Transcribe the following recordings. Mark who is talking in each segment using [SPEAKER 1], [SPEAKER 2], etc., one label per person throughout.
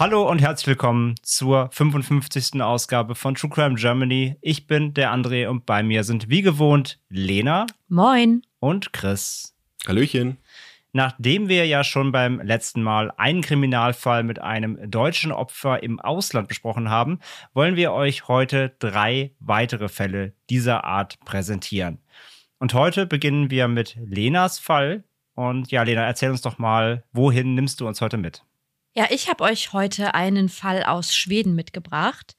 [SPEAKER 1] Hallo und herzlich willkommen zur 55. Ausgabe von True Crime Germany. Ich bin der André und bei mir sind wie gewohnt Lena.
[SPEAKER 2] Moin.
[SPEAKER 1] Und Chris.
[SPEAKER 3] Hallöchen.
[SPEAKER 1] Nachdem wir ja schon beim letzten Mal einen Kriminalfall mit einem deutschen Opfer im Ausland besprochen haben, wollen wir euch heute drei weitere Fälle dieser Art präsentieren. Und heute beginnen wir mit Lenas Fall. Und ja, Lena, erzähl uns doch mal, wohin nimmst du uns heute mit?
[SPEAKER 2] Ja, ich habe euch heute einen Fall aus Schweden mitgebracht.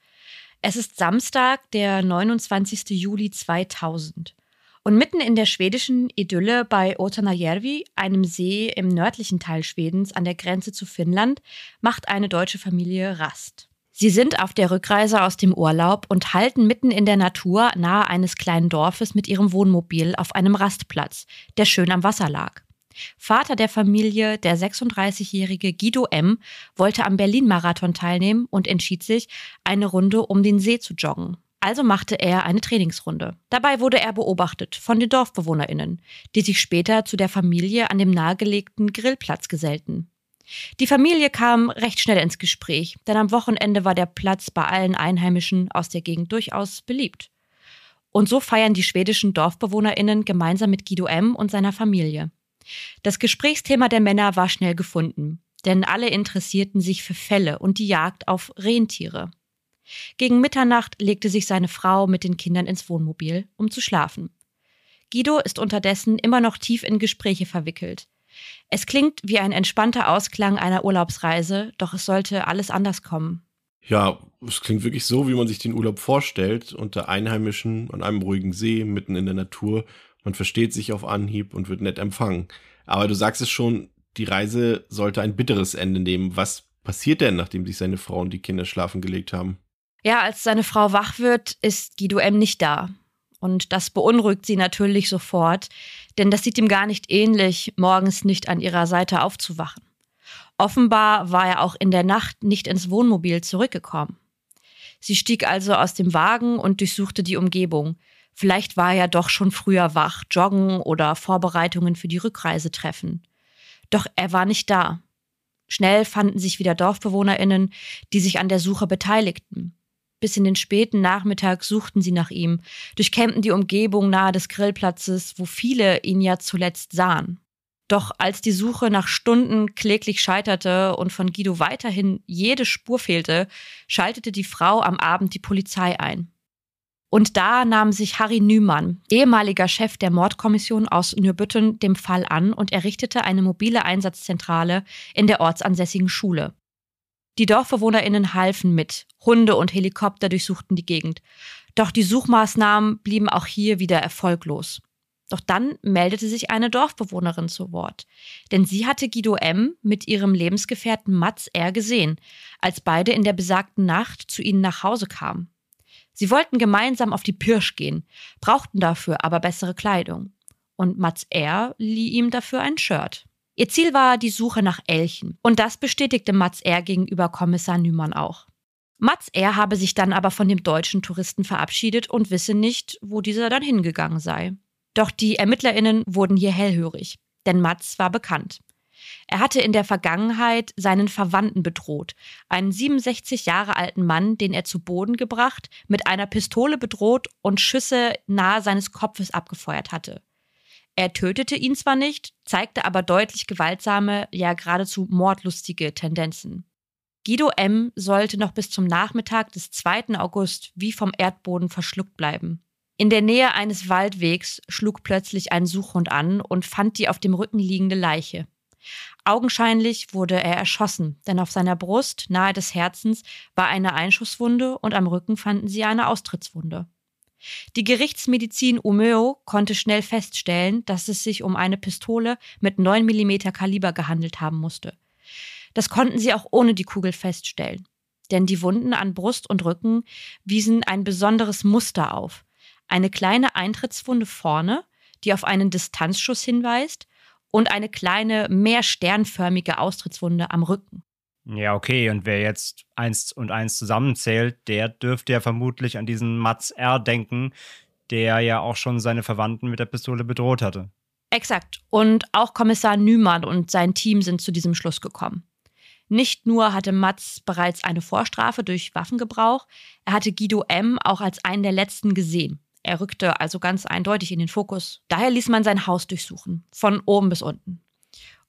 [SPEAKER 2] Es ist Samstag, der 29. Juli 2000. Und mitten in der schwedischen Idylle bei Otanajärvi, einem See im nördlichen Teil Schwedens an der Grenze zu Finnland, macht eine deutsche Familie Rast. Sie sind auf der Rückreise aus dem Urlaub und halten mitten in der Natur nahe eines kleinen Dorfes mit ihrem Wohnmobil auf einem Rastplatz, der schön am Wasser lag. Vater der Familie, der 36-jährige Guido M., wollte am Berlin-Marathon teilnehmen und entschied sich, eine Runde um den See zu joggen. Also machte er eine Trainingsrunde. Dabei wurde er beobachtet von den DorfbewohnerInnen, die sich später zu der Familie an dem nahegelegten Grillplatz gesellten. Die Familie kam recht schnell ins Gespräch, denn am Wochenende war der Platz bei allen Einheimischen aus der Gegend durchaus beliebt. Und so feiern die schwedischen DorfbewohnerInnen gemeinsam mit Guido M. und seiner Familie. Das Gesprächsthema der Männer war schnell gefunden, denn alle interessierten sich für Fälle und die Jagd auf Rentiere. Gegen Mitternacht legte sich seine Frau mit den Kindern ins Wohnmobil, um zu schlafen. Guido ist unterdessen immer noch tief in Gespräche verwickelt. Es klingt wie ein entspannter Ausklang einer Urlaubsreise, doch es sollte alles anders kommen.
[SPEAKER 3] Ja, es klingt wirklich so, wie man sich den Urlaub vorstellt, unter Einheimischen an einem ruhigen See, mitten in der Natur man versteht sich auf Anhieb und wird nett empfangen. Aber du sagst es schon, die Reise sollte ein bitteres Ende nehmen. Was passiert denn, nachdem sich seine Frau und die Kinder schlafen gelegt haben?
[SPEAKER 2] Ja, als seine Frau wach wird, ist Guido M. nicht da. Und das beunruhigt sie natürlich sofort, denn das sieht ihm gar nicht ähnlich, morgens nicht an ihrer Seite aufzuwachen. Offenbar war er auch in der Nacht nicht ins Wohnmobil zurückgekommen. Sie stieg also aus dem Wagen und durchsuchte die Umgebung. Vielleicht war er doch schon früher wach, joggen oder Vorbereitungen für die Rückreise treffen. Doch er war nicht da. Schnell fanden sich wieder Dorfbewohnerinnen, die sich an der Suche beteiligten. Bis in den späten Nachmittag suchten sie nach ihm, durchkämmten die Umgebung nahe des Grillplatzes, wo viele ihn ja zuletzt sahen. Doch als die Suche nach Stunden kläglich scheiterte und von Guido weiterhin jede Spur fehlte, schaltete die Frau am Abend die Polizei ein. Und da nahm sich Harry Nümann, ehemaliger Chef der Mordkommission aus Nürbütten, dem Fall an und errichtete eine mobile Einsatzzentrale in der ortsansässigen Schule. Die Dorfbewohnerinnen halfen mit, Hunde und Helikopter durchsuchten die Gegend. Doch die Suchmaßnahmen blieben auch hier wieder erfolglos. Doch dann meldete sich eine Dorfbewohnerin zu Wort. Denn sie hatte Guido M. mit ihrem Lebensgefährten Mats R. gesehen, als beide in der besagten Nacht zu ihnen nach Hause kamen. Sie wollten gemeinsam auf die Pirsch gehen, brauchten dafür aber bessere Kleidung. Und Mats R. lieh ihm dafür ein Shirt. Ihr Ziel war die Suche nach Elchen. Und das bestätigte Mats R. gegenüber Kommissar Nümann auch. Mats R. habe sich dann aber von dem deutschen Touristen verabschiedet und wisse nicht, wo dieser dann hingegangen sei. Doch die ErmittlerInnen wurden hier hellhörig, denn Mats war bekannt. Er hatte in der Vergangenheit seinen Verwandten bedroht, einen 67 Jahre alten Mann, den er zu Boden gebracht, mit einer Pistole bedroht und Schüsse nahe seines Kopfes abgefeuert hatte. Er tötete ihn zwar nicht, zeigte aber deutlich gewaltsame, ja geradezu mordlustige Tendenzen. Guido M. sollte noch bis zum Nachmittag des 2. August wie vom Erdboden verschluckt bleiben. In der Nähe eines Waldwegs schlug plötzlich ein Suchhund an und fand die auf dem Rücken liegende Leiche. Augenscheinlich wurde er erschossen, denn auf seiner Brust, nahe des Herzens, war eine Einschusswunde und am Rücken fanden sie eine Austrittswunde. Die Gerichtsmedizin Umeo konnte schnell feststellen, dass es sich um eine Pistole mit 9 mm Kaliber gehandelt haben musste. Das konnten sie auch ohne die Kugel feststellen, denn die Wunden an Brust und Rücken wiesen ein besonderes Muster auf. Eine kleine Eintrittswunde vorne, die auf einen Distanzschuss hinweist, und eine kleine, mehr sternförmige Austrittswunde am Rücken.
[SPEAKER 1] Ja, okay. Und wer jetzt eins und eins zusammenzählt, der dürfte ja vermutlich an diesen Mats R. denken, der ja auch schon seine Verwandten mit der Pistole bedroht hatte.
[SPEAKER 2] Exakt. Und auch Kommissar Nümann und sein Team sind zu diesem Schluss gekommen. Nicht nur hatte Mats bereits eine Vorstrafe durch Waffengebrauch, er hatte Guido M. auch als einen der letzten gesehen. Er rückte also ganz eindeutig in den Fokus. Daher ließ man sein Haus durchsuchen, von oben bis unten.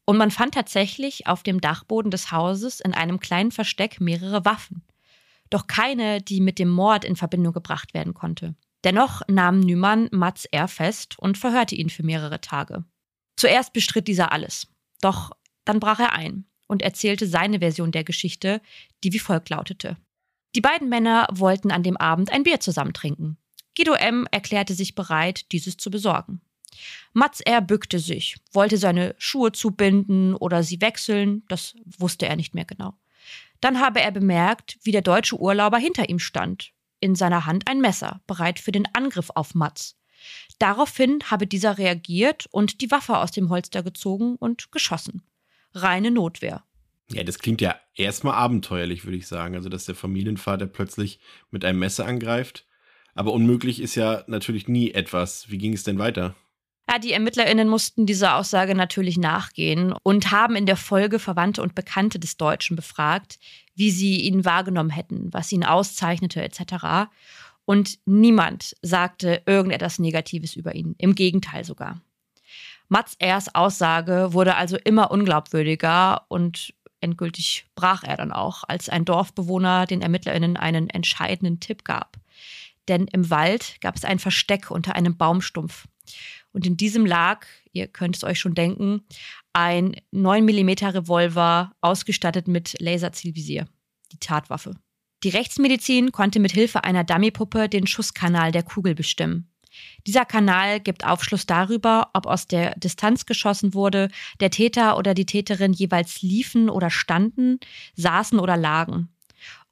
[SPEAKER 2] Und man fand tatsächlich auf dem Dachboden des Hauses in einem kleinen Versteck mehrere Waffen. Doch keine, die mit dem Mord in Verbindung gebracht werden konnte. Dennoch nahm Nümann Mats R. fest und verhörte ihn für mehrere Tage. Zuerst bestritt dieser alles. Doch dann brach er ein und erzählte seine Version der Geschichte, die wie folgt lautete. Die beiden Männer wollten an dem Abend ein Bier zusammen trinken. Guido M. erklärte sich bereit, dieses zu besorgen. Mats R. bückte sich, wollte seine Schuhe zubinden oder sie wechseln, das wusste er nicht mehr genau. Dann habe er bemerkt, wie der deutsche Urlauber hinter ihm stand, in seiner Hand ein Messer, bereit für den Angriff auf Mats. Daraufhin habe dieser reagiert und die Waffe aus dem Holster gezogen und geschossen. Reine Notwehr.
[SPEAKER 3] Ja, das klingt ja erstmal abenteuerlich, würde ich sagen. Also, dass der Familienvater plötzlich mit einem Messer angreift. Aber unmöglich ist ja natürlich nie etwas. Wie ging es denn weiter?
[SPEAKER 2] Ja, die ErmittlerInnen mussten dieser Aussage natürlich nachgehen und haben in der Folge Verwandte und Bekannte des Deutschen befragt, wie sie ihn wahrgenommen hätten, was ihn auszeichnete, etc. Und niemand sagte irgendetwas Negatives über ihn. Im Gegenteil sogar. Mats Ers Aussage wurde also immer unglaubwürdiger und endgültig brach er dann auch, als ein Dorfbewohner den ErmittlerInnen einen entscheidenden Tipp gab. Denn im Wald gab es ein Versteck unter einem Baumstumpf. Und in diesem lag, ihr könnt es euch schon denken, ein 9 mm Revolver ausgestattet mit Laserzielvisier, die Tatwaffe. Die Rechtsmedizin konnte mit Hilfe einer Dummypuppe den Schusskanal der Kugel bestimmen. Dieser Kanal gibt Aufschluss darüber, ob aus der Distanz geschossen wurde, der Täter oder die Täterin jeweils liefen oder standen, saßen oder lagen.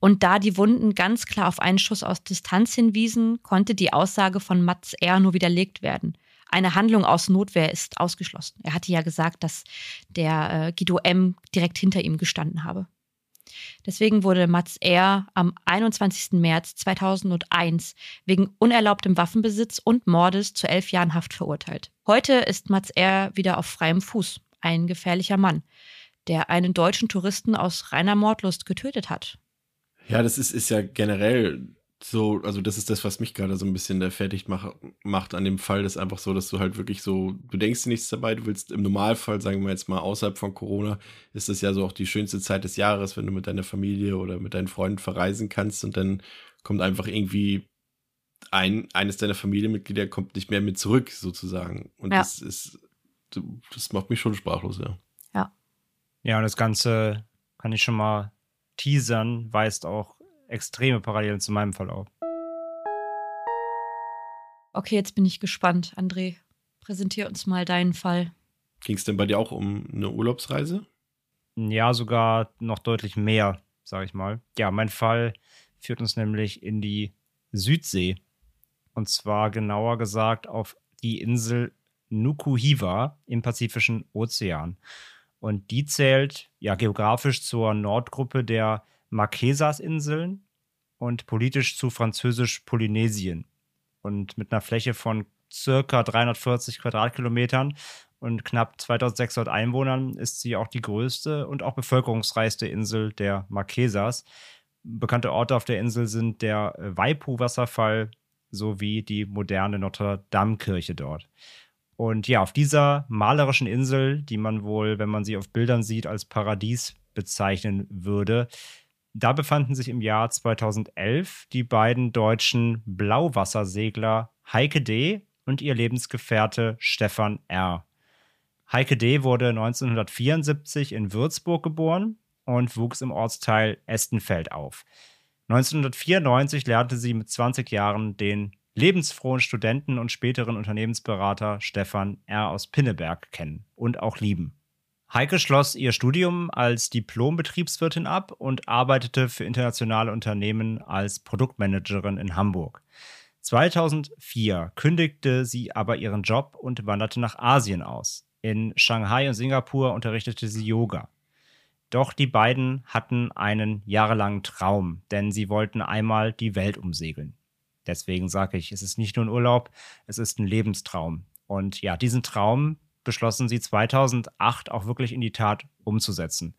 [SPEAKER 2] Und da die Wunden ganz klar auf einen Schuss aus Distanz hinwiesen, konnte die Aussage von Mats R. nur widerlegt werden eine Handlung aus Notwehr ist ausgeschlossen. Er hatte ja gesagt, dass der äh, Guido M. direkt hinter ihm gestanden habe. Deswegen wurde Mats R. am 21. März 2001 wegen unerlaubtem Waffenbesitz und Mordes zu elf Jahren Haft verurteilt. Heute ist Mats R. wieder auf freiem Fuß, ein gefährlicher Mann, der einen deutschen Touristen aus reiner Mordlust getötet hat.
[SPEAKER 3] Ja, das ist, ist ja generell so, also das ist das, was mich gerade so ein bisschen der fertig mach, macht an dem Fall, das ist einfach so, dass du halt wirklich so, du denkst dir nichts dabei, du willst im Normalfall, sagen wir jetzt mal außerhalb von Corona, ist das ja so auch die schönste Zeit des Jahres, wenn du mit deiner Familie oder mit deinen Freunden verreisen kannst und dann kommt einfach irgendwie ein, eines deiner Familienmitglieder kommt nicht mehr mit zurück, sozusagen. Und ja. das ist, das macht mich schon sprachlos, ja.
[SPEAKER 2] Ja.
[SPEAKER 1] Ja, und das Ganze kann ich schon mal teasern, weist auch extreme Parallelen zu meinem Fall auf.
[SPEAKER 2] Okay, jetzt bin ich gespannt. André, präsentier uns mal deinen Fall.
[SPEAKER 3] Ging es denn bei dir auch um eine Urlaubsreise?
[SPEAKER 1] Ja, sogar noch deutlich mehr, sage ich mal. Ja, mein Fall führt uns nämlich in die Südsee. Und zwar genauer gesagt auf die Insel Nukuhiva im Pazifischen Ozean. Und die zählt ja geografisch zur Nordgruppe der Marquesas-Inseln und politisch zu Französisch-Polynesien. Und mit einer Fläche von circa 340 Quadratkilometern und knapp 2600 Einwohnern ist sie auch die größte und auch bevölkerungsreichste Insel der Marquesas. Bekannte Orte auf der Insel sind der Waipu-Wasserfall sowie die moderne Notre-Dame-Kirche dort. Und ja, auf dieser malerischen Insel, die man wohl, wenn man sie auf Bildern sieht, als Paradies bezeichnen würde, da befanden sich im Jahr 2011 die beiden deutschen Blauwassersegler Heike D. und ihr Lebensgefährte Stefan R. Heike D. wurde 1974 in Würzburg geboren und wuchs im Ortsteil Estenfeld auf. 1994 lernte sie mit 20 Jahren den lebensfrohen Studenten und späteren Unternehmensberater Stefan R. aus Pinneberg kennen und auch lieben. Heike schloss ihr Studium als Diplom-Betriebswirtin ab und arbeitete für internationale Unternehmen als Produktmanagerin in Hamburg. 2004 kündigte sie aber ihren Job und wanderte nach Asien aus. In Shanghai und Singapur unterrichtete sie Yoga. Doch die beiden hatten einen jahrelangen Traum, denn sie wollten einmal die Welt umsegeln. Deswegen sage ich, es ist nicht nur ein Urlaub, es ist ein Lebenstraum. Und ja, diesen Traum beschlossen sie 2008 auch wirklich in die Tat umzusetzen.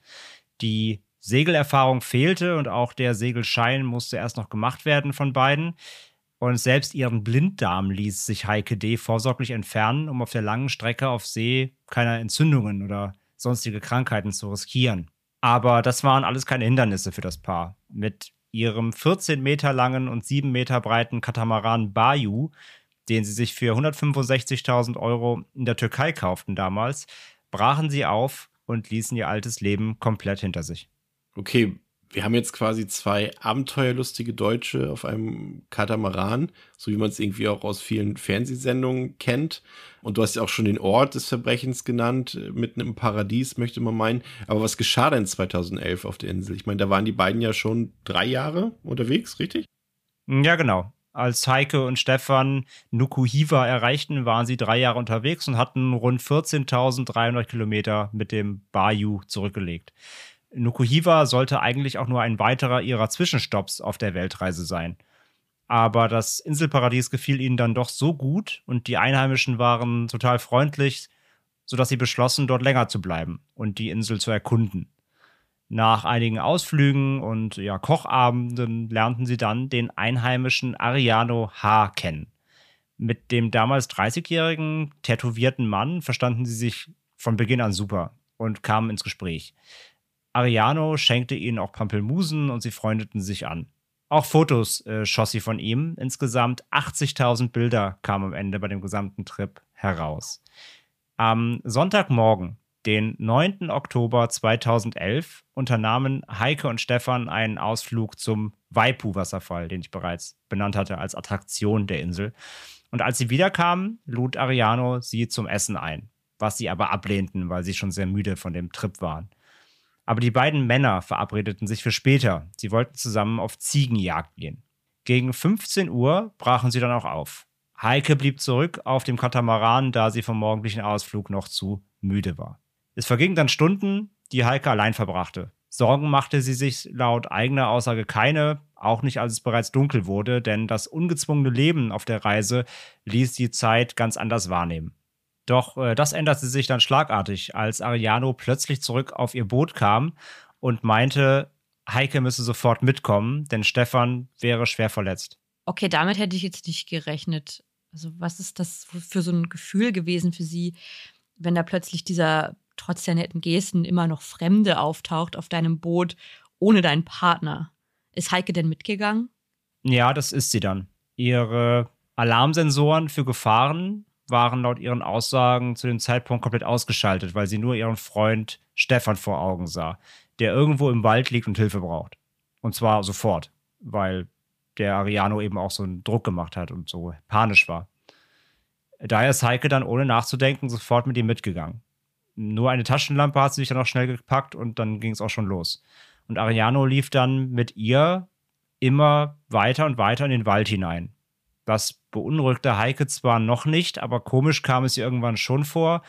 [SPEAKER 1] Die Segelerfahrung fehlte und auch der Segelschein musste erst noch gemacht werden von beiden. Und selbst ihren Blinddarm ließ sich Heike D. vorsorglich entfernen, um auf der langen Strecke auf See keine Entzündungen oder sonstige Krankheiten zu riskieren. Aber das waren alles keine Hindernisse für das Paar. Mit ihrem 14 Meter langen und 7 Meter breiten Katamaran Bayou, den sie sich für 165.000 Euro in der Türkei kauften damals, brachen sie auf und ließen ihr altes Leben komplett hinter sich.
[SPEAKER 3] Okay, wir haben jetzt quasi zwei abenteuerlustige Deutsche auf einem Katamaran, so wie man es irgendwie auch aus vielen Fernsehsendungen kennt. Und du hast ja auch schon den Ort des Verbrechens genannt, mitten im Paradies, möchte man meinen. Aber was geschah denn 2011 auf der Insel? Ich meine, da waren die beiden ja schon drei Jahre unterwegs, richtig?
[SPEAKER 1] Ja, genau. Als Heike und Stefan Nukuhiva erreichten, waren sie drei Jahre unterwegs und hatten rund 14.300 Kilometer mit dem Bayou zurückgelegt. Nukuhiva sollte eigentlich auch nur ein weiterer ihrer Zwischenstopps auf der Weltreise sein. Aber das Inselparadies gefiel ihnen dann doch so gut und die Einheimischen waren total freundlich, sodass sie beschlossen, dort länger zu bleiben und die Insel zu erkunden. Nach einigen Ausflügen und ja, Kochabenden lernten sie dann den einheimischen Ariano H. kennen. Mit dem damals 30-jährigen tätowierten Mann verstanden sie sich von Beginn an super und kamen ins Gespräch. Ariano schenkte ihnen auch Pampelmusen und sie freundeten sich an. Auch Fotos äh, schoss sie von ihm. Insgesamt 80.000 Bilder kamen am Ende bei dem gesamten Trip heraus. Am Sonntagmorgen, den 9. Oktober 2011, unternahmen Heike und Stefan einen Ausflug zum Waipu-Wasserfall, den ich bereits benannt hatte als Attraktion der Insel. Und als sie wiederkamen, lud Ariano sie zum Essen ein, was sie aber ablehnten, weil sie schon sehr müde von dem Trip waren. Aber die beiden Männer verabredeten sich für später. Sie wollten zusammen auf Ziegenjagd gehen. Gegen 15 Uhr brachen sie dann auch auf. Heike blieb zurück auf dem Katamaran, da sie vom morgendlichen Ausflug noch zu müde war. Es vergingen dann Stunden, die Heike allein verbrachte. Sorgen machte sie sich laut eigener Aussage keine, auch nicht als es bereits dunkel wurde, denn das ungezwungene Leben auf der Reise ließ die Zeit ganz anders wahrnehmen. Doch äh, das änderte sich dann schlagartig, als Ariano plötzlich zurück auf ihr Boot kam und meinte, Heike müsse sofort mitkommen, denn Stefan wäre schwer verletzt.
[SPEAKER 2] Okay, damit hätte ich jetzt nicht gerechnet. Also, was ist das für so ein Gefühl gewesen für sie, wenn da plötzlich dieser trotz der netten Gesten immer noch Fremde auftaucht auf deinem Boot ohne deinen Partner? Ist Heike denn mitgegangen?
[SPEAKER 1] Ja, das ist sie dann. Ihre Alarmsensoren für Gefahren waren laut ihren Aussagen zu dem Zeitpunkt komplett ausgeschaltet, weil sie nur ihren Freund Stefan vor Augen sah, der irgendwo im Wald liegt und Hilfe braucht. Und zwar sofort, weil der Ariano eben auch so einen Druck gemacht hat und so panisch war. Daher ist Heike dann ohne nachzudenken sofort mit ihm mitgegangen. Nur eine Taschenlampe hat sie sich dann auch schnell gepackt und dann ging es auch schon los. Und Ariano lief dann mit ihr immer weiter und weiter in den Wald hinein. Das beunruhigte Heike zwar noch nicht, aber komisch kam es ihr irgendwann schon vor,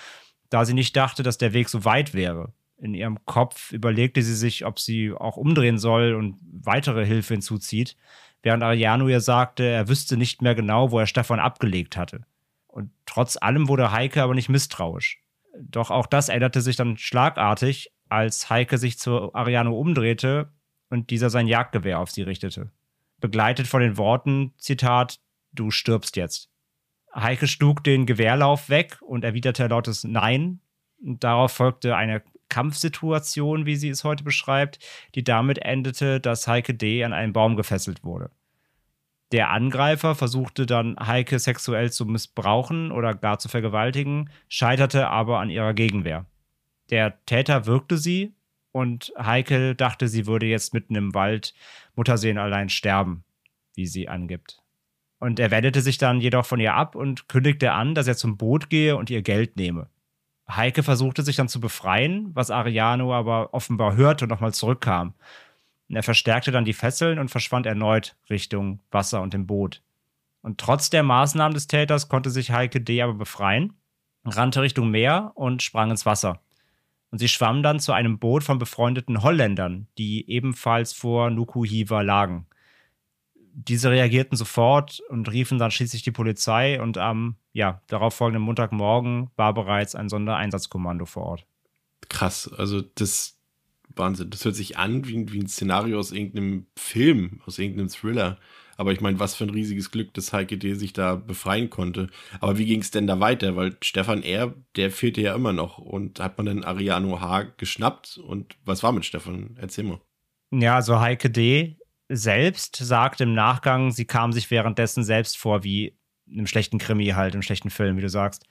[SPEAKER 1] da sie nicht dachte, dass der Weg so weit wäre. In ihrem Kopf überlegte sie sich, ob sie auch umdrehen soll und weitere Hilfe hinzuzieht, während Ariano ihr sagte, er wüsste nicht mehr genau, wo er Stefan abgelegt hatte. Und trotz allem wurde Heike aber nicht misstrauisch. Doch auch das änderte sich dann schlagartig, als Heike sich zu Ariano umdrehte und dieser sein Jagdgewehr auf sie richtete. Begleitet von den Worten, Zitat, du stirbst jetzt. Heike schlug den Gewehrlauf weg und erwiderte lautes Nein. Und darauf folgte eine Kampfsituation, wie sie es heute beschreibt, die damit endete, dass Heike D. an einen Baum gefesselt wurde. Der Angreifer versuchte dann Heike sexuell zu missbrauchen oder gar zu vergewaltigen, scheiterte aber an ihrer Gegenwehr. Der Täter wirkte sie und Heike dachte, sie würde jetzt mitten im Wald Mutterseen allein sterben, wie sie angibt. Und er wendete sich dann jedoch von ihr ab und kündigte an, dass er zum Boot gehe und ihr Geld nehme. Heike versuchte sich dann zu befreien, was Ariano aber offenbar hörte und nochmal zurückkam. Er verstärkte dann die Fesseln und verschwand erneut Richtung Wasser und dem Boot. Und trotz der Maßnahmen des Täters konnte sich Heike D. aber befreien, rannte Richtung Meer und sprang ins Wasser. Und sie schwamm dann zu einem Boot von befreundeten Holländern, die ebenfalls vor Nukuhiva lagen. Diese reagierten sofort und riefen dann schließlich die Polizei und am ja, darauffolgenden Montagmorgen war bereits ein Sondereinsatzkommando vor Ort.
[SPEAKER 3] Krass, also das Wahnsinn. Das hört sich an wie, wie ein Szenario aus irgendeinem Film, aus irgendeinem Thriller. Aber ich meine, was für ein riesiges Glück, dass Heike D. sich da befreien konnte. Aber wie ging es denn da weiter? Weil Stefan R., der fehlte ja immer noch. Und hat man dann Ariano H. geschnappt? Und was war mit Stefan? Erzähl mal.
[SPEAKER 1] Ja, also Heike D. selbst sagt im Nachgang, sie kam sich währenddessen selbst vor wie in einem schlechten Krimi halt, im schlechten Film, wie du sagst.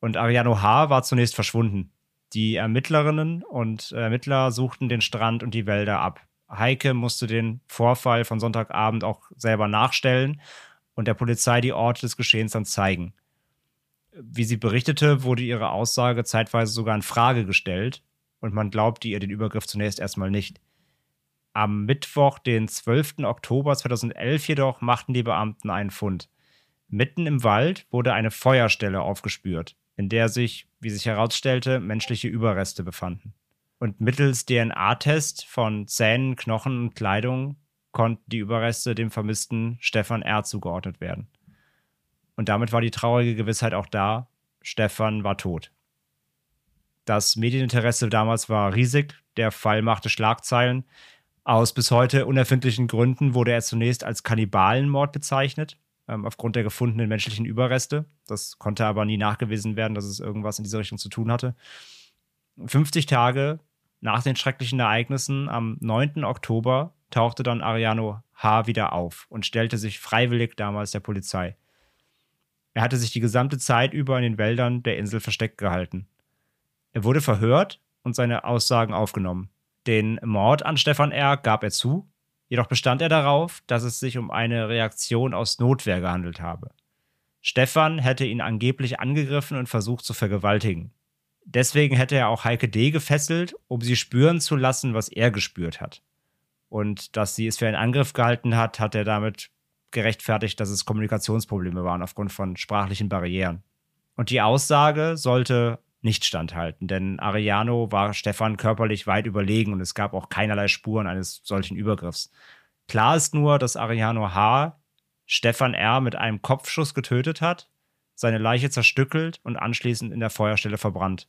[SPEAKER 1] Und Ariano H. war zunächst verschwunden. Die Ermittlerinnen und Ermittler suchten den Strand und die Wälder ab. Heike musste den Vorfall von Sonntagabend auch selber nachstellen und der Polizei die Orte des Geschehens dann zeigen. Wie sie berichtete, wurde ihre Aussage zeitweise sogar in Frage gestellt und man glaubte ihr den Übergriff zunächst erstmal nicht. Am Mittwoch, den 12. Oktober 2011 jedoch, machten die Beamten einen Fund. Mitten im Wald wurde eine Feuerstelle aufgespürt in der sich, wie sich herausstellte, menschliche Überreste befanden. Und mittels DNA-Test von Zähnen, Knochen und Kleidung konnten die Überreste dem vermissten Stefan R. zugeordnet werden. Und damit war die traurige Gewissheit auch da, Stefan war tot. Das Medieninteresse damals war riesig, der Fall machte Schlagzeilen. Aus bis heute unerfindlichen Gründen wurde er zunächst als Kannibalenmord bezeichnet ähm, aufgrund der gefundenen menschlichen Überreste. Das konnte aber nie nachgewiesen werden, dass es irgendwas in diese Richtung zu tun hatte. 50 Tage nach den schrecklichen Ereignissen am 9. Oktober tauchte dann Ariano H. wieder auf und stellte sich freiwillig damals der Polizei. Er hatte sich die gesamte Zeit über in den Wäldern der Insel versteckt gehalten. Er wurde verhört und seine Aussagen aufgenommen. Den Mord an Stefan R. gab er zu Jedoch bestand er darauf, dass es sich um eine Reaktion aus Notwehr gehandelt habe. Stefan hätte ihn angeblich angegriffen und versucht zu vergewaltigen. Deswegen hätte er auch Heike D. gefesselt, um sie spüren zu lassen, was er gespürt hat. Und dass sie es für einen Angriff gehalten hat, hat er damit gerechtfertigt, dass es Kommunikationsprobleme waren aufgrund von sprachlichen Barrieren. Und die Aussage sollte nicht standhalten, denn Ariano war Stefan körperlich weit überlegen und es gab auch keinerlei Spuren eines solchen Übergriffs. Klar ist nur, dass Ariano H. Stefan R. mit einem Kopfschuss getötet hat, seine Leiche zerstückelt und anschließend in der Feuerstelle verbrannt.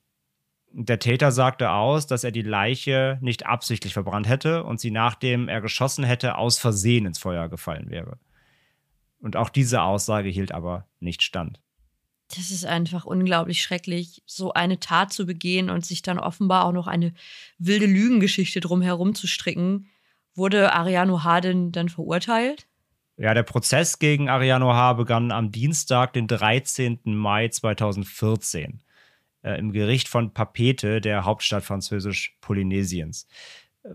[SPEAKER 1] Der Täter sagte aus, dass er die Leiche nicht absichtlich verbrannt hätte und sie nachdem er geschossen hätte aus Versehen ins Feuer gefallen wäre. Und auch diese Aussage hielt aber nicht stand.
[SPEAKER 2] Das ist einfach unglaublich schrecklich, so eine Tat zu begehen und sich dann offenbar auch noch eine wilde Lügengeschichte drumherum zu stricken. Wurde Ariano H. denn dann verurteilt?
[SPEAKER 1] Ja, der Prozess gegen Ariano H. begann am Dienstag, den 13. Mai 2014 äh, im Gericht von Papete, der Hauptstadt französisch-Polynesiens.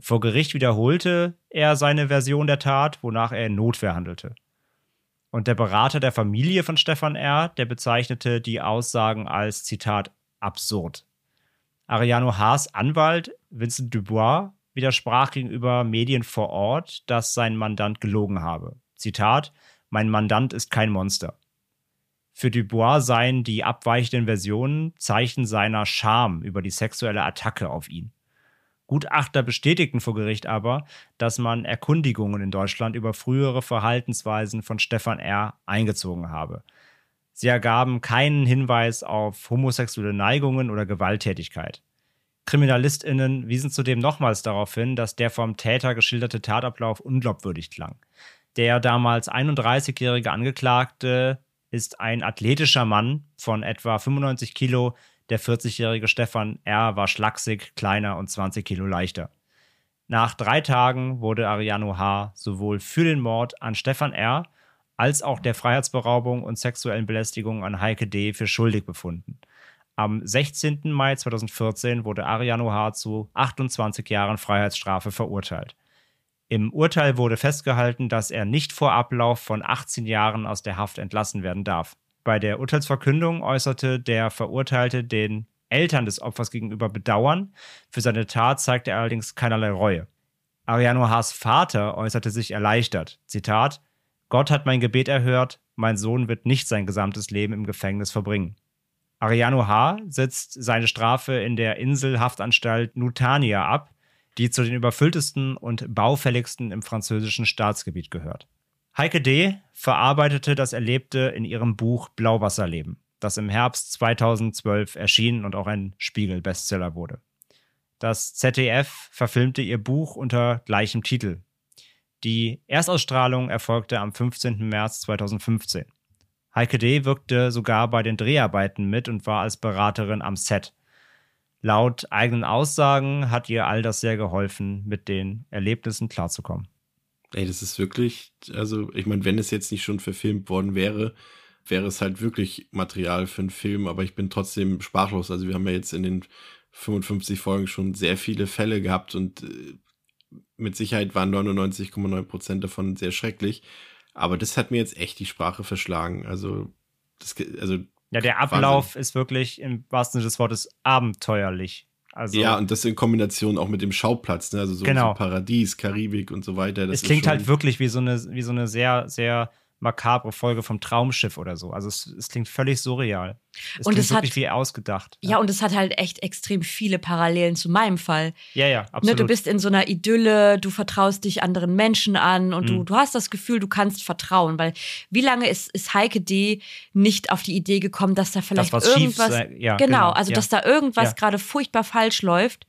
[SPEAKER 1] Vor Gericht wiederholte er seine Version der Tat, wonach er in Notwehr handelte. Und der Berater der Familie von Stefan R., der bezeichnete die Aussagen als, Zitat, absurd. Ariano Haas Anwalt Vincent Dubois widersprach gegenüber Medien vor Ort, dass sein Mandant gelogen habe. Zitat, mein Mandant ist kein Monster. Für Dubois seien die abweichenden Versionen Zeichen seiner Scham über die sexuelle Attacke auf ihn. Gutachter bestätigten vor Gericht aber, dass man Erkundigungen in Deutschland über frühere Verhaltensweisen von Stefan R. eingezogen habe. Sie ergaben keinen Hinweis auf homosexuelle Neigungen oder Gewalttätigkeit. KriminalistInnen wiesen zudem nochmals darauf hin, dass der vom Täter geschilderte Tatablauf unglaubwürdig klang. Der damals 31-jährige Angeklagte ist ein athletischer Mann von etwa 95 Kilo, der 40-jährige Stefan R. war schlaksig, kleiner und 20 Kilo leichter. Nach drei Tagen wurde Ariano H. sowohl für den Mord an Stefan R. als auch der Freiheitsberaubung und sexuellen Belästigung an Heike D. für schuldig befunden. Am 16. Mai 2014 wurde Ariano H. zu 28 Jahren Freiheitsstrafe verurteilt. Im Urteil wurde festgehalten, dass er nicht vor Ablauf von 18 Jahren aus der Haft entlassen werden darf. Bei der Urteilsverkündung äußerte der Verurteilte den Eltern des Opfers gegenüber Bedauern. Für seine Tat zeigte er allerdings keinerlei Reue. Ariano H.s Vater äußerte sich erleichtert. Zitat: Gott hat mein Gebet erhört, mein Sohn wird nicht sein gesamtes Leben im Gefängnis verbringen. Ariano H. sitzt seine Strafe in der Inselhaftanstalt Nutania ab, die zu den überfülltesten und baufälligsten im französischen Staatsgebiet gehört. Heike D. verarbeitete das Erlebte in ihrem Buch Blauwasserleben, das im Herbst 2012 erschien und auch ein Spiegel-Bestseller wurde. Das ZDF verfilmte ihr Buch unter gleichem Titel. Die Erstausstrahlung erfolgte am 15. März 2015. Heike D. wirkte sogar bei den Dreharbeiten mit und war als Beraterin am Set. Laut eigenen Aussagen hat ihr all das sehr geholfen, mit den Erlebnissen klarzukommen.
[SPEAKER 3] Ey, das ist wirklich, also ich meine, wenn es jetzt nicht schon verfilmt worden wäre, wäre es halt wirklich Material für einen Film, aber ich bin trotzdem sprachlos. Also wir haben ja jetzt in den 55 Folgen schon sehr viele Fälle gehabt und äh, mit Sicherheit waren 99,9 Prozent davon sehr schrecklich. Aber das hat mir jetzt echt die Sprache verschlagen. Also, das, also
[SPEAKER 1] ja, der Ablauf Wahnsinn. ist wirklich im wahrsten Sinne des Wortes abenteuerlich. Also,
[SPEAKER 3] ja, und das in Kombination auch mit dem Schauplatz, ne? also so, genau. so Paradies, Karibik und so weiter.
[SPEAKER 1] Das es klingt halt wirklich wie so eine, wie so eine sehr, sehr makabre Folge vom Traumschiff oder so. Also es, es klingt völlig surreal. Es und klingt es wirklich hat, wie ausgedacht.
[SPEAKER 2] Ja. ja. und es hat halt echt extrem viele Parallelen zu meinem Fall.
[SPEAKER 1] Ja, ja,
[SPEAKER 2] absolut. Ne, du bist in so einer Idylle, du vertraust dich anderen Menschen an und mhm. du, du hast das Gefühl, du kannst vertrauen. Weil wie lange ist, ist Heike D. nicht auf die Idee gekommen, dass da vielleicht das, irgendwas. Schief, ja, genau, genau, also ja. dass da irgendwas gerade furchtbar falsch läuft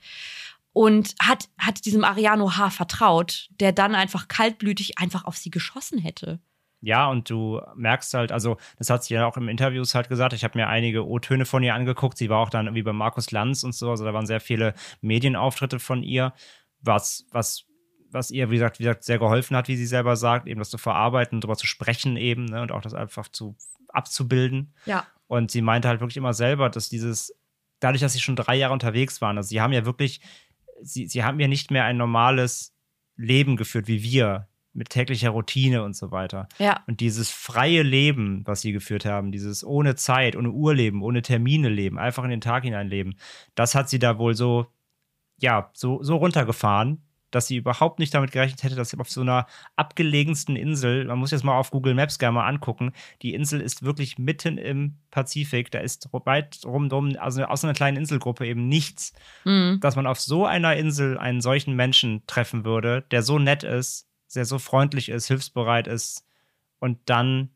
[SPEAKER 2] und hat, hat diesem Ariano H. vertraut, der dann einfach kaltblütig einfach auf sie geschossen hätte.
[SPEAKER 1] Ja, und du merkst halt, also das hat sie ja auch im Interviews halt gesagt, ich habe mir einige O-Töne von ihr angeguckt, sie war auch dann irgendwie bei Markus Lanz und so, also da waren sehr viele Medienauftritte von ihr, was, was, was ihr, wie gesagt, wie gesagt, sehr geholfen hat, wie sie selber sagt, eben das zu verarbeiten, darüber zu sprechen eben, ne, und auch das einfach zu abzubilden.
[SPEAKER 2] Ja.
[SPEAKER 1] Und sie meinte halt wirklich immer selber, dass dieses, dadurch, dass sie schon drei Jahre unterwegs waren, also sie haben ja wirklich, sie, sie haben ja nicht mehr ein normales Leben geführt wie wir, mit täglicher Routine und so weiter.
[SPEAKER 2] Ja.
[SPEAKER 1] Und dieses freie Leben, was sie geführt haben, dieses ohne Zeit, ohne Uhrleben, ohne Termine leben, einfach in den Tag hineinleben, das hat sie da wohl so, ja, so, so runtergefahren, dass sie überhaupt nicht damit gerechnet hätte, dass sie auf so einer abgelegensten Insel, man muss jetzt mal auf Google Maps gerne mal angucken, die Insel ist wirklich mitten im Pazifik, da ist weit rumdrum, also aus einer kleinen Inselgruppe eben nichts, mhm. dass man auf so einer Insel einen solchen Menschen treffen würde, der so nett ist, der so freundlich ist, hilfsbereit ist und dann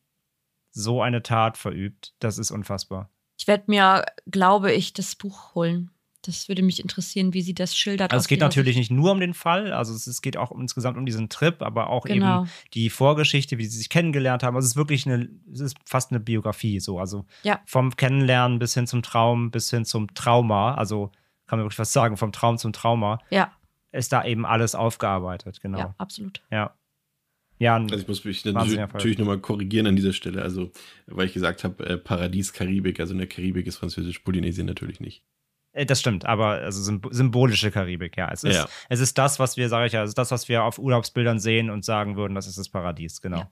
[SPEAKER 1] so eine Tat verübt. Das ist unfassbar.
[SPEAKER 2] Ich werde mir, glaube ich, das Buch holen. Das würde mich interessieren, wie sie das schildert.
[SPEAKER 1] Also es geht natürlich Sicht. nicht nur um den Fall, also es, es, geht auch insgesamt um diesen Trip, aber auch genau. eben die Vorgeschichte, wie sie sich kennengelernt haben. Also es ist wirklich eine, es ist fast eine Biografie so. Also
[SPEAKER 2] ja.
[SPEAKER 1] vom Kennenlernen bis hin zum Traum, bis hin zum Trauma. Also kann man wirklich was sagen, vom Traum zum Trauma.
[SPEAKER 2] Ja
[SPEAKER 1] ist da eben alles aufgearbeitet, genau.
[SPEAKER 2] Ja, absolut.
[SPEAKER 1] Ja.
[SPEAKER 3] Ja, also ich muss mich natürlich, natürlich nochmal korrigieren an dieser Stelle, also weil ich gesagt habe, äh, Paradies Karibik, also in der Karibik ist französisch Polynesien natürlich nicht.
[SPEAKER 1] Äh, das stimmt, aber also symbolische Karibik, ja. Es ist, ja. es ist das, was wir, sage ich ja, es ist das, was wir auf Urlaubsbildern sehen und sagen würden, das ist das Paradies, genau. Ja.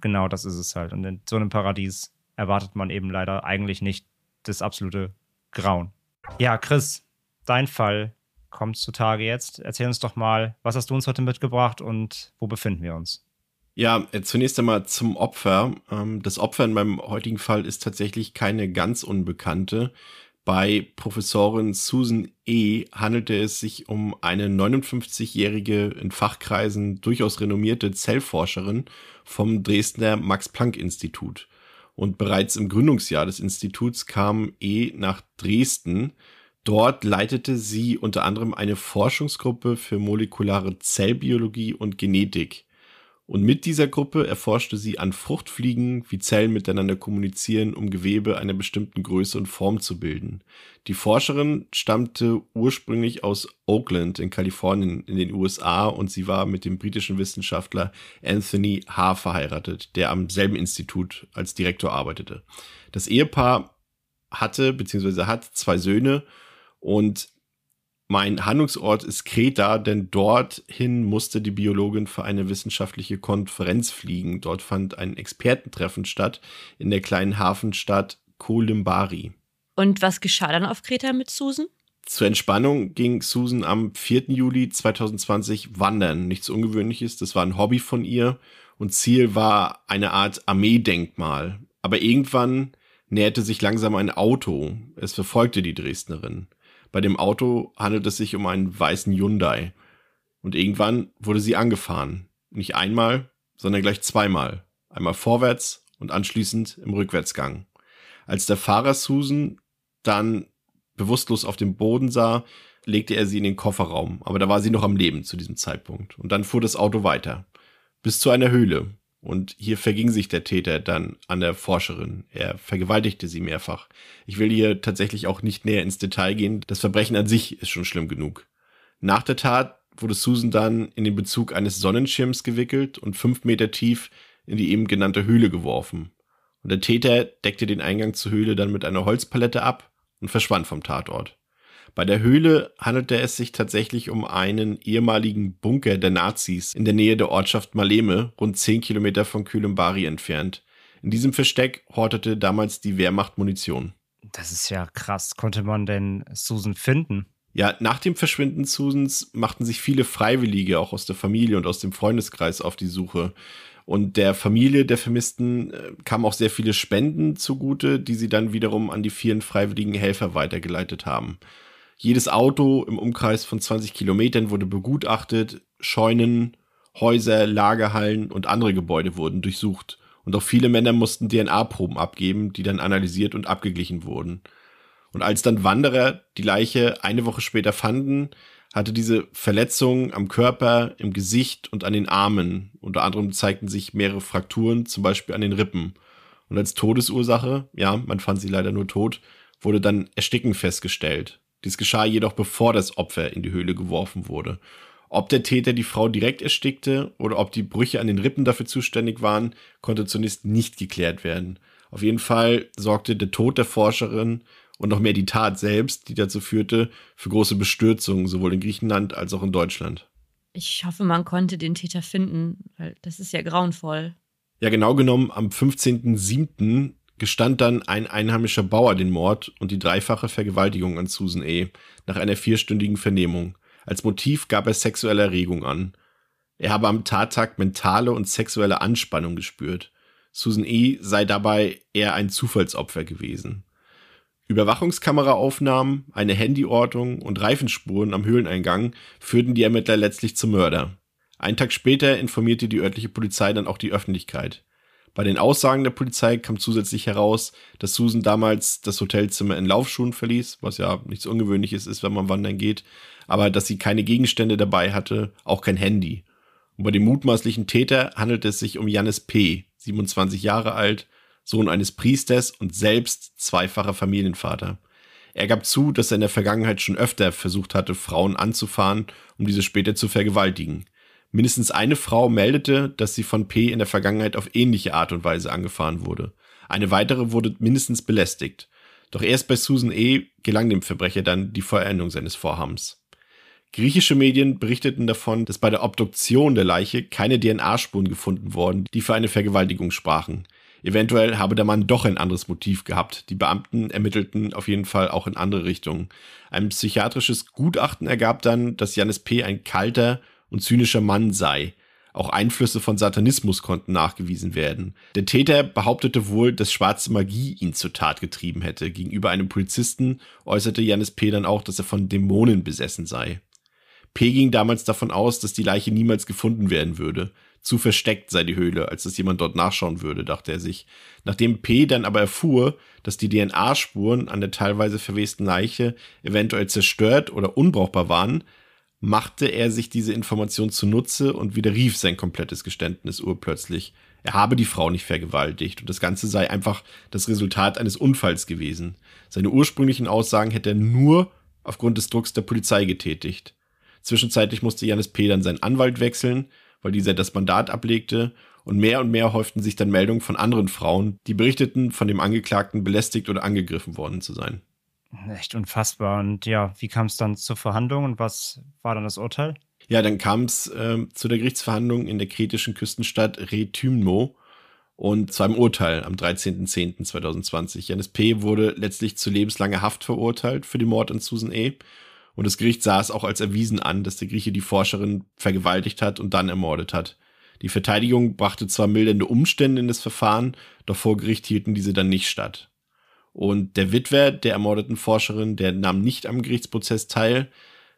[SPEAKER 1] Genau, das ist es halt. Und in so einem Paradies erwartet man eben leider eigentlich nicht das absolute Grauen. Ja, Chris, dein Fall kommt zutage jetzt. Erzähl uns doch mal, was hast du uns heute mitgebracht und wo befinden wir uns?
[SPEAKER 3] Ja, äh, zunächst einmal zum Opfer. Ähm, das Opfer in meinem heutigen Fall ist tatsächlich keine ganz unbekannte. Bei Professorin Susan E. handelte es sich um eine 59-jährige, in Fachkreisen durchaus renommierte Zellforscherin vom Dresdner Max-Planck-Institut. Und bereits im Gründungsjahr des Instituts kam E. nach Dresden, Dort leitete sie unter anderem eine Forschungsgruppe für molekulare Zellbiologie und Genetik. Und mit dieser Gruppe erforschte sie an Fruchtfliegen, wie Zellen miteinander kommunizieren, um Gewebe einer bestimmten Größe und Form zu bilden. Die Forscherin stammte ursprünglich aus Oakland in Kalifornien in den USA und sie war mit dem britischen Wissenschaftler Anthony H. verheiratet, der am selben Institut als Direktor arbeitete. Das Ehepaar hatte bzw. hat zwei Söhne und mein Handlungsort ist Kreta, denn dorthin musste die Biologin für eine wissenschaftliche Konferenz fliegen. Dort fand ein Expertentreffen statt in der kleinen Hafenstadt Kolimbari.
[SPEAKER 2] Und was geschah dann auf Kreta mit Susan?
[SPEAKER 3] Zur Entspannung ging Susan am 4. Juli 2020 wandern. Nichts Ungewöhnliches, das war ein Hobby von ihr und Ziel war eine Art Armeedenkmal. Aber irgendwann näherte sich langsam ein Auto. Es verfolgte die Dresdnerin. Bei dem Auto handelt es sich um einen weißen Hyundai. Und irgendwann wurde sie angefahren. Nicht einmal, sondern gleich zweimal. Einmal vorwärts und anschließend im Rückwärtsgang. Als der Fahrer Susan dann bewusstlos auf dem Boden sah, legte er sie in den Kofferraum. Aber da war sie noch am Leben zu diesem Zeitpunkt. Und dann fuhr das Auto weiter. Bis zu einer Höhle. Und hier verging sich der Täter dann an der Forscherin. Er vergewaltigte sie mehrfach. Ich will hier tatsächlich auch nicht näher ins Detail gehen. Das Verbrechen an sich ist schon schlimm genug. Nach der Tat wurde Susan dann in den Bezug eines Sonnenschirms gewickelt und fünf Meter tief in die eben genannte Höhle geworfen. Und der Täter deckte den Eingang zur Höhle dann mit einer Holzpalette ab und verschwand vom Tatort. Bei der Höhle handelte es sich tatsächlich um einen ehemaligen Bunker der Nazis in der Nähe der Ortschaft Maleme, rund 10 Kilometer von Kühlembari entfernt. In diesem Versteck hortete damals die Wehrmacht Munition.
[SPEAKER 1] Das ist ja krass. Konnte man denn Susan finden?
[SPEAKER 3] Ja, nach dem Verschwinden Susans machten sich viele Freiwillige auch aus der Familie und aus dem Freundeskreis auf die Suche. Und der Familie der Vermissten äh, kamen auch sehr viele Spenden zugute, die sie dann wiederum an die vielen freiwilligen Helfer weitergeleitet haben. Jedes Auto im Umkreis von 20 Kilometern wurde begutachtet, Scheunen, Häuser, Lagerhallen und andere Gebäude wurden durchsucht. Und auch viele Männer mussten DNA-Proben abgeben, die dann analysiert und abgeglichen wurden. Und als dann Wanderer die Leiche eine Woche später fanden, hatte diese Verletzungen am Körper, im Gesicht und an den Armen. Unter anderem zeigten sich mehrere Frakturen, zum Beispiel an den Rippen. Und als Todesursache, ja, man fand sie leider nur tot, wurde dann Ersticken festgestellt. Dies geschah jedoch bevor das Opfer in die Höhle geworfen wurde. Ob der Täter die Frau direkt erstickte oder ob die Brüche an den Rippen dafür zuständig waren, konnte zunächst nicht geklärt werden. Auf jeden Fall sorgte der Tod der Forscherin und noch mehr die Tat selbst, die dazu führte, für große Bestürzung sowohl in Griechenland als auch in Deutschland.
[SPEAKER 2] Ich hoffe, man konnte den Täter finden, weil das ist ja grauenvoll.
[SPEAKER 3] Ja, genau genommen am 15.07 gestand dann ein einheimischer Bauer den Mord und die dreifache Vergewaltigung an Susan E. nach einer vierstündigen Vernehmung. Als Motiv gab er sexuelle Erregung an. Er habe am Tattag mentale und sexuelle Anspannung gespürt. Susan E. sei dabei eher ein Zufallsopfer gewesen. Überwachungskameraaufnahmen, eine Handyortung und Reifenspuren am Höhleneingang führten die Ermittler letztlich zum Mörder. Einen Tag später informierte die örtliche Polizei dann auch die Öffentlichkeit. Bei den Aussagen der Polizei kam zusätzlich heraus, dass Susan damals das Hotelzimmer in Laufschuhen verließ, was ja nichts Ungewöhnliches ist, wenn man wandern geht, aber dass sie keine Gegenstände dabei hatte, auch kein Handy. Und bei dem mutmaßlichen Täter handelt es sich um Jannis P., 27 Jahre alt, Sohn eines Priesters und selbst zweifacher Familienvater. Er gab zu, dass er in der Vergangenheit schon öfter versucht hatte, Frauen anzufahren, um diese später zu vergewaltigen. Mindestens eine Frau meldete, dass sie von P in der Vergangenheit auf ähnliche Art und Weise angefahren wurde. Eine weitere wurde mindestens belästigt. Doch erst bei Susan E. gelang dem Verbrecher dann die Vollendung seines Vorhabens. Griechische Medien berichteten davon, dass bei der Obduktion der Leiche keine DNA-Spuren gefunden wurden, die für eine Vergewaltigung sprachen. Eventuell habe der Mann doch ein anderes Motiv gehabt. Die Beamten ermittelten auf jeden Fall auch in andere Richtungen. Ein psychiatrisches Gutachten ergab dann, dass Janis P. ein kalter und zynischer Mann sei. Auch Einflüsse von Satanismus konnten nachgewiesen werden. Der Täter behauptete wohl, dass schwarze Magie ihn zur Tat getrieben hätte. Gegenüber einem Polizisten äußerte Janis P. dann auch, dass er von Dämonen besessen sei. P. ging damals davon aus, dass die Leiche niemals gefunden werden würde. Zu versteckt sei die Höhle, als dass jemand dort nachschauen würde, dachte er sich. Nachdem P. dann aber erfuhr, dass die DNA-Spuren an der teilweise verwesten Leiche eventuell zerstört oder unbrauchbar waren, machte er sich diese Information zunutze und widerrief sein komplettes Geständnis urplötzlich. Er habe die Frau nicht vergewaltigt und das Ganze sei einfach das Resultat eines Unfalls gewesen. Seine ursprünglichen Aussagen hätte er nur aufgrund des Drucks der Polizei getätigt. Zwischenzeitlich musste Janis P. dann seinen Anwalt wechseln, weil dieser das Mandat ablegte und mehr und mehr häuften sich dann Meldungen von anderen Frauen, die berichteten, von dem Angeklagten belästigt oder angegriffen worden zu sein.
[SPEAKER 1] Echt unfassbar. Und ja, wie kam es dann zur Verhandlung und was war dann das Urteil?
[SPEAKER 3] Ja, dann kam es äh, zu der Gerichtsverhandlung in der kretischen Küstenstadt Rethymno und zu einem Urteil am 13.10.2020. Janis P. wurde letztlich zu lebenslanger Haft verurteilt für den Mord an Susan E. Und das Gericht sah es auch als erwiesen an, dass der Grieche die Forscherin vergewaltigt hat und dann ermordet hat. Die Verteidigung brachte zwar mildernde Umstände in das Verfahren, doch vor Gericht hielten diese dann nicht statt. Und der Witwer der ermordeten Forscherin, der nahm nicht am Gerichtsprozess teil.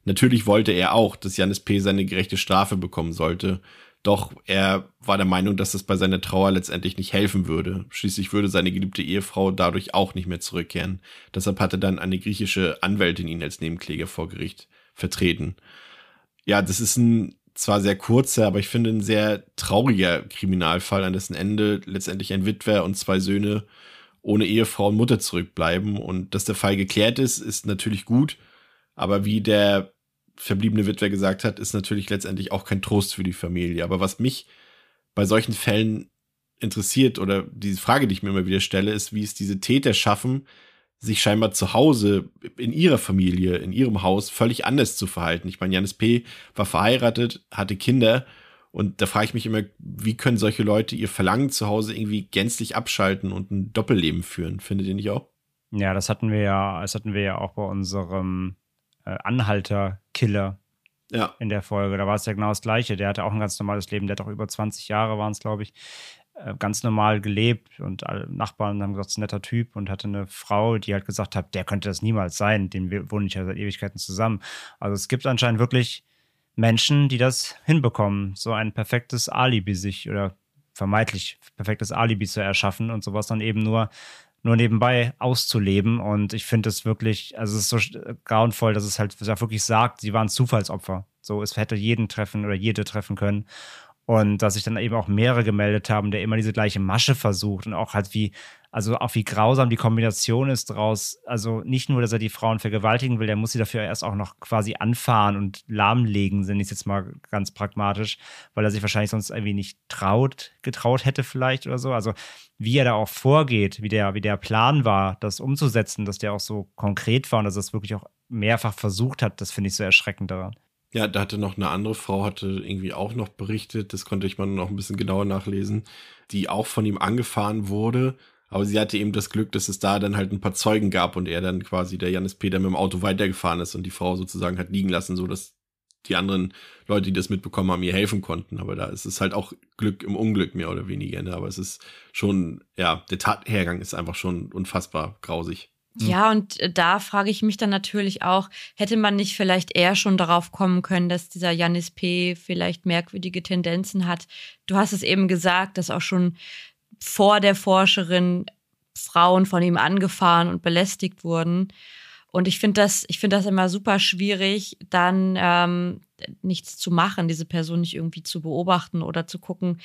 [SPEAKER 3] Natürlich wollte er auch, dass Janis P. seine gerechte Strafe bekommen sollte. Doch er war der Meinung, dass das bei seiner Trauer letztendlich nicht helfen würde. Schließlich würde seine geliebte Ehefrau dadurch auch nicht mehr zurückkehren. Deshalb hatte dann eine griechische Anwältin ihn als Nebenkläger vor Gericht vertreten. Ja, das ist ein zwar sehr kurzer, aber ich finde ein sehr trauriger Kriminalfall, an dessen Ende letztendlich ein Witwer und zwei Söhne ohne Ehefrau und Mutter zurückbleiben. Und dass der Fall geklärt ist, ist natürlich gut. Aber wie der verbliebene Witwer gesagt hat, ist natürlich letztendlich auch kein Trost für die Familie. Aber was mich bei solchen Fällen interessiert oder die Frage, die ich mir immer wieder stelle, ist, wie es diese Täter schaffen, sich scheinbar zu Hause in ihrer Familie, in ihrem Haus völlig anders zu verhalten. Ich meine, Janis P. war verheiratet, hatte Kinder und da frage ich mich immer, wie können solche Leute ihr Verlangen zu Hause irgendwie gänzlich abschalten und ein Doppelleben führen? Findet ihr nicht auch?
[SPEAKER 1] Ja, das hatten wir ja, das hatten wir ja auch bei unserem äh, Anhalter-Killer ja. in der Folge. Da war es ja genau das Gleiche. Der hatte auch ein ganz normales Leben. Der hat auch über 20 Jahre waren es, glaube ich, äh, ganz normal gelebt und alle Nachbarn haben gesagt, es ist ein netter Typ und hatte eine Frau, die halt gesagt hat, der könnte das niemals sein, den wohnen ich ja seit Ewigkeiten zusammen. Also es gibt anscheinend wirklich Menschen, die das hinbekommen, so ein perfektes Alibi sich oder vermeintlich perfektes Alibi zu erschaffen und sowas dann eben nur nur nebenbei auszuleben. Und ich finde es wirklich, also es ist so grauenvoll, dass es halt wirklich sagt, sie waren Zufallsopfer. So, es hätte jeden treffen oder jede treffen können. Und dass sich dann eben auch mehrere gemeldet haben, der immer diese gleiche Masche versucht und auch halt wie, also auch wie grausam die Kombination ist draus. Also nicht nur, dass er die Frauen vergewaltigen will, der muss sie dafür erst auch noch quasi anfahren und lahmlegen, sind ich jetzt mal ganz pragmatisch, weil er sich wahrscheinlich sonst irgendwie nicht traut, getraut hätte vielleicht oder so. Also wie er da auch vorgeht, wie der, wie der Plan war, das umzusetzen, dass der auch so konkret war und dass er es wirklich auch mehrfach versucht hat, das finde ich so erschreckend daran.
[SPEAKER 3] Ja, da hatte noch eine andere Frau, hatte irgendwie auch noch berichtet, das konnte ich mal noch ein bisschen genauer nachlesen, die auch von ihm angefahren wurde. Aber sie hatte eben das Glück, dass es da dann halt ein paar Zeugen gab und er dann quasi der Janis Peter mit dem Auto weitergefahren ist und die Frau sozusagen hat liegen lassen, so dass die anderen Leute, die das mitbekommen haben, ihr helfen konnten. Aber da ist es halt auch Glück im Unglück mehr oder weniger. Ne? Aber es ist schon, ja, der Tathergang ist einfach schon unfassbar grausig.
[SPEAKER 2] Ja, und äh, da frage ich mich dann natürlich auch, hätte man nicht vielleicht eher schon darauf kommen können, dass dieser Janis P. vielleicht merkwürdige Tendenzen hat? Du hast es eben gesagt, dass auch schon vor der Forscherin Frauen von ihm angefahren und belästigt wurden. Und ich finde das, ich finde das immer super schwierig, dann ähm, nichts zu machen, diese Person nicht irgendwie zu beobachten oder zu gucken,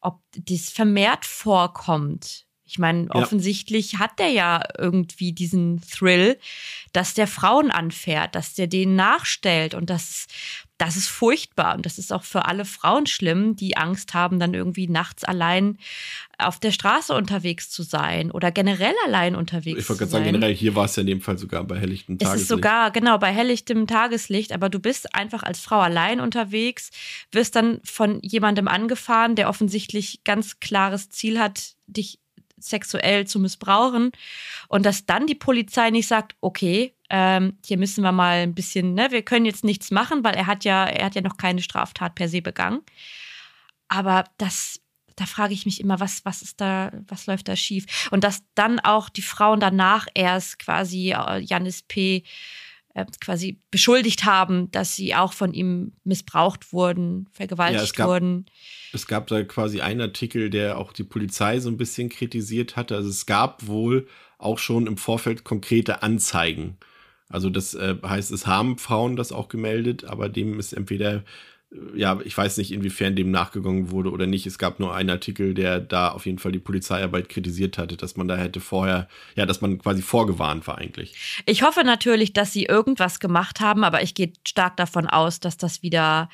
[SPEAKER 2] ob dies vermehrt vorkommt ich meine, ja. offensichtlich hat der ja irgendwie diesen Thrill, dass der Frauen anfährt, dass der denen nachstellt und das, das ist furchtbar und das ist auch für alle Frauen schlimm, die Angst haben, dann irgendwie nachts allein auf der Straße unterwegs zu sein oder generell allein unterwegs
[SPEAKER 3] ich wollte gerade sagen, generell hier war es ja in dem Fall sogar bei helllichtem Tageslicht.
[SPEAKER 2] Es ist sogar, genau, bei helllichtem Tageslicht, aber du bist einfach als Frau allein unterwegs, wirst dann von jemandem angefahren, der offensichtlich ganz klares Ziel hat, dich sexuell zu missbrauchen und dass dann die Polizei nicht sagt, okay, ähm, hier müssen wir mal ein bisschen, ne, wir können jetzt nichts machen, weil er hat ja, er hat ja noch keine Straftat per se begangen. Aber das, da frage ich mich immer, was, was ist da, was läuft da schief? Und dass dann auch die Frauen danach erst quasi äh, Janis P äh, quasi beschuldigt haben, dass sie auch von ihm missbraucht wurden, vergewaltigt ja, es gab, wurden.
[SPEAKER 3] Es gab da quasi einen Artikel, der auch die Polizei so ein bisschen kritisiert hatte. Also es gab wohl auch schon im Vorfeld konkrete Anzeigen. Also das äh, heißt, es haben Frauen das auch gemeldet, aber dem ist entweder ja, ich weiß nicht, inwiefern dem nachgegangen wurde oder nicht. Es gab nur einen Artikel, der da auf jeden Fall die Polizeiarbeit kritisiert hatte, dass man da hätte vorher, ja, dass man quasi vorgewarnt war eigentlich.
[SPEAKER 2] Ich hoffe natürlich, dass sie irgendwas gemacht haben, aber ich gehe stark davon aus, dass das wieder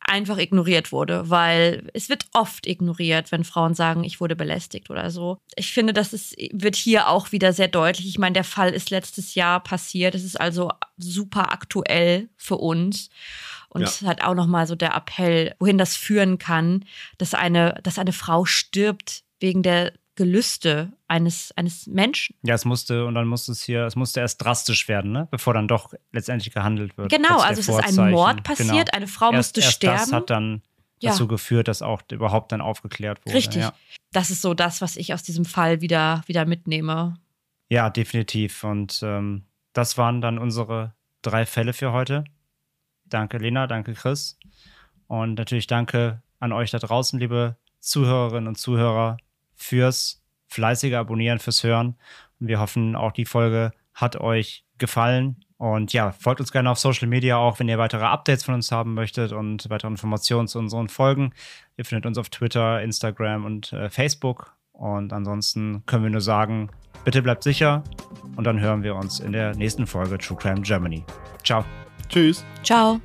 [SPEAKER 2] einfach ignoriert wurde, weil es wird oft ignoriert, wenn Frauen sagen, ich wurde belästigt oder so. Ich finde, das ist, wird hier auch wieder sehr deutlich. Ich meine, der Fall ist letztes Jahr passiert. Es ist also super aktuell für uns. Und ja. es hat auch nochmal so der Appell, wohin das führen kann, dass eine, dass eine Frau stirbt wegen der Gelüste eines, eines Menschen.
[SPEAKER 1] Ja, es musste, und dann musste es hier, es musste erst drastisch werden, ne? bevor dann doch letztendlich gehandelt wird.
[SPEAKER 2] Genau, also es ist ein Mord passiert, genau. eine Frau erst, musste erst sterben.
[SPEAKER 1] Das hat dann ja. dazu geführt, dass auch überhaupt dann aufgeklärt wurde.
[SPEAKER 2] Richtig. Ja. Das ist so das, was ich aus diesem Fall wieder, wieder mitnehme.
[SPEAKER 1] Ja, definitiv. Und ähm, das waren dann unsere drei Fälle für heute. Danke, Lena, danke, Chris. Und natürlich danke an euch da draußen, liebe Zuhörerinnen und Zuhörer, fürs fleißige Abonnieren, fürs Hören. Und wir hoffen, auch die Folge hat euch gefallen. Und ja, folgt uns gerne auf Social Media auch, wenn ihr weitere Updates von uns haben möchtet und weitere Informationen zu unseren Folgen. Ihr findet uns auf Twitter, Instagram und äh, Facebook. Und ansonsten können wir nur sagen, bitte bleibt sicher und dann hören wir uns in der nächsten Folge True Crime Germany. Ciao.
[SPEAKER 3] Tschüss.
[SPEAKER 2] Ciao.